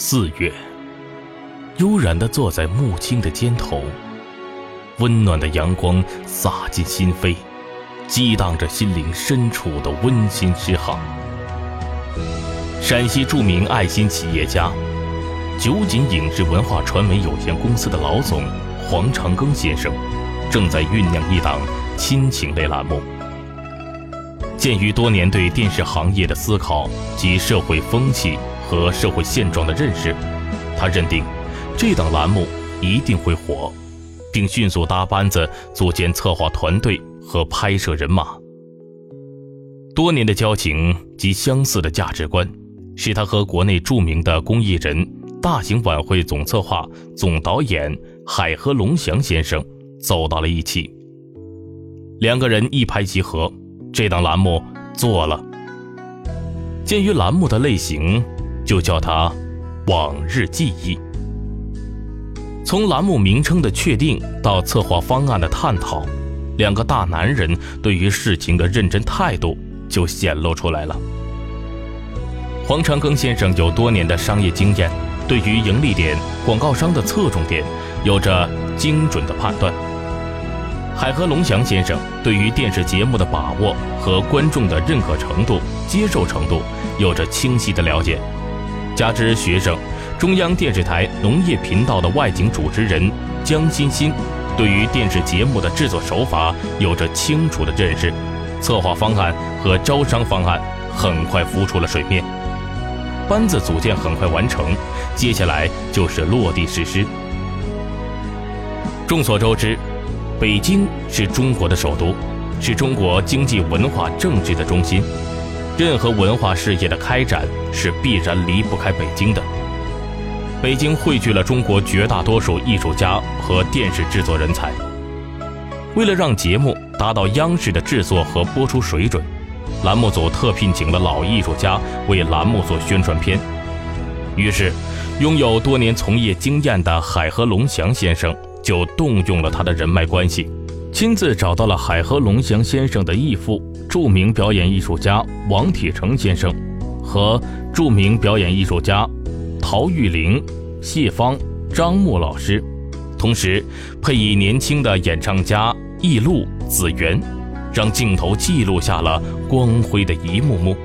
四月，悠然地坐在木青的肩头，温暖的阳光洒进心扉，激荡着心灵深处的温馨之行。陕西著名爱心企业家、九锦影视文化传媒有限公司的老总黄长庚先生，正在酝酿一档亲情类栏目。鉴于多年对电视行业的思考及社会风气。和社会现状的认识，他认定这档栏目一定会火，并迅速搭班子组建策划团队和拍摄人马。多年的交情及相似的价值观，使他和国内著名的公益人、大型晚会总策划、总导演海河龙翔先生走到了一起。两个人一拍即合，这档栏目做了。鉴于栏目的类型。就叫它“往日记忆”。从栏目名称的确定到策划方案的探讨，两个大男人对于事情的认真态度就显露出来了。黄长庚先生有多年的商业经验，对于盈利点、广告商的侧重点有着精准的判断。海河龙翔先生对于电视节目的把握和观众的认可程度、接受程度有着清晰的了解。加之学生，中央电视台农业频道的外景主持人江欣欣，对于电视节目的制作手法有着清楚的认识，策划方案和招商方案很快浮出了水面，班子组建很快完成，接下来就是落地实施。众所周知，北京是中国的首都，是中国经济文化政治的中心。任何文化事业的开展是必然离不开北京的。北京汇聚了中国绝大多数艺术家和电视制作人才。为了让节目达到央视的制作和播出水准，栏目组特聘请了老艺术家为栏目做宣传片。于是，拥有多年从业经验的海河龙祥先生就动用了他的人脉关系。亲自找到了海河龙祥先生的义父，著名表演艺术家王铁成先生，和著名表演艺术家陶玉玲、谢芳、张默老师，同时配以年轻的演唱家易路、子源，让镜头记录下了光辉的一幕幕。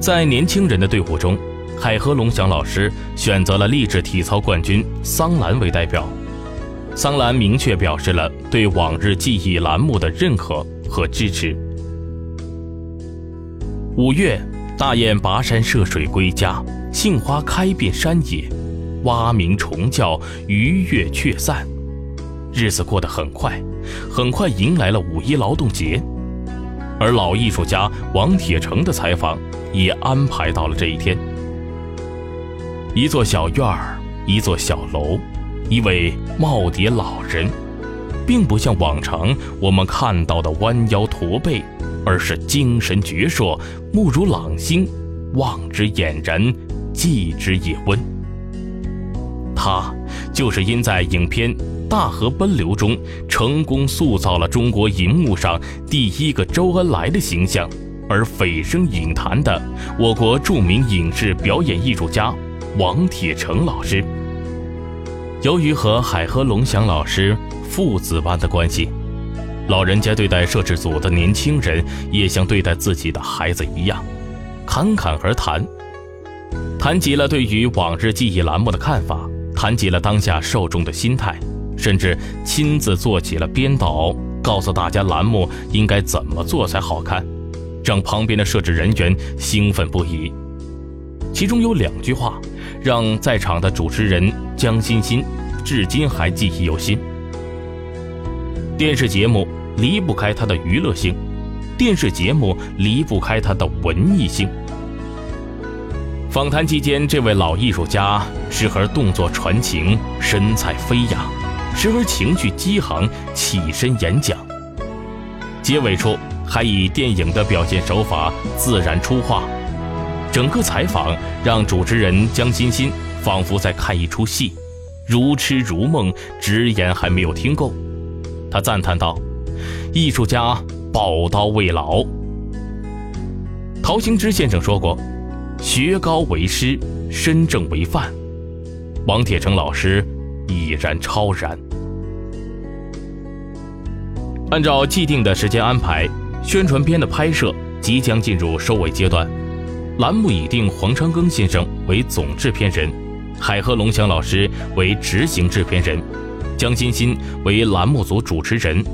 在年轻人的队伍中，海河龙翔老师选择了励志体操冠军桑兰为代表。桑兰明确表示了对《往日记忆》栏目的认可和支持。五月，大雁跋山涉水归家，杏花开遍山野，蛙鸣虫叫，鱼跃雀散，日子过得很快，很快迎来了五一劳动节，而老艺术家王铁成的采访也安排到了这一天。一座小院儿，一座小楼。一位耄耋老人，并不像往常我们看到的弯腰驼背，而是精神矍铄，目如朗星，望之俨然，寄之也温。他就是因在影片《大河奔流》中成功塑造了中国银幕上第一个周恩来的形象，而蜚声影坛的我国著名影视表演艺术家王铁成老师。由于和海河龙祥老师父子般的关系，老人家对待摄制组的年轻人也像对待自己的孩子一样，侃侃而谈，谈及了对于往日记忆栏目的看法，谈及了当下受众的心态，甚至亲自做起了编导，告诉大家栏目应该怎么做才好看，让旁边的摄制人员兴奋不已。其中有两句话，让在场的主持人江欣欣至今还记忆犹新。电视节目离不开它的娱乐性，电视节目离不开它的文艺性。访谈期间，这位老艺术家时而动作传情，神采飞扬，时而情绪激昂，起身演讲。结尾处还以电影的表现手法自然出画。整个采访让主持人江欣欣仿佛在看一出戏，如痴如梦，直言还没有听够。他赞叹道：“艺术家宝刀未老。”陶行知先生说过：“学高为师，身正为范，王铁成老师已然超然。按照既定的时间安排，宣传片的拍摄即将进入收尾阶段。栏目已定黄昌庚先生为总制片人，海河龙翔老师为执行制片人，江欣欣为栏目组主持人。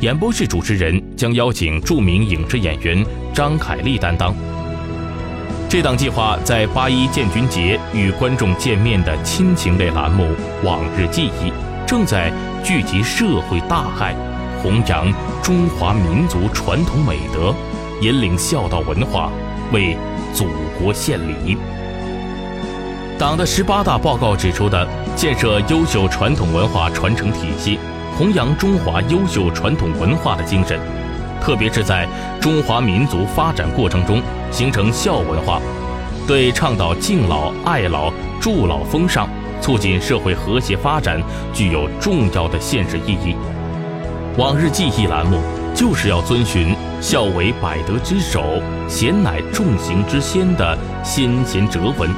演播室主持人将邀请著名影视演员张凯丽担当。这档计划在八一建军节与观众见面的亲情类栏目《往日记忆》，正在聚集社会大爱，弘扬中华民族传统美德，引领孝道文化，为祖国献礼。党的十八大报告指出的建设优秀传统文化传承体系。弘扬中华优秀传统文化的精神，特别是在中华民族发展过程中形成孝文化，对倡导敬老、爱老、助老风尚，促进社会和谐发展具有重要的现实意义。往日记忆栏目就是要遵循“孝为百德之首，贤乃众行之先”的先贤哲文，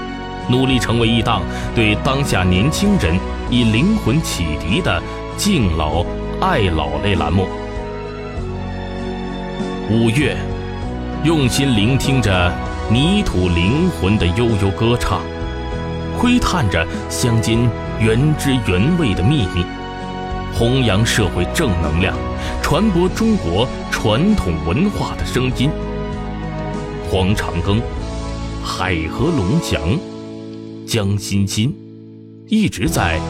努力成为一档对当下年轻人以灵魂启迪的。敬老爱老类栏目，五月，用心聆听着泥土灵魂的悠悠歌唱，窥探着乡间原汁原味的秘密，弘扬社会正能量，传播中国传统文化的声音。黄长庚、海河龙翔、江欣欣，一直在。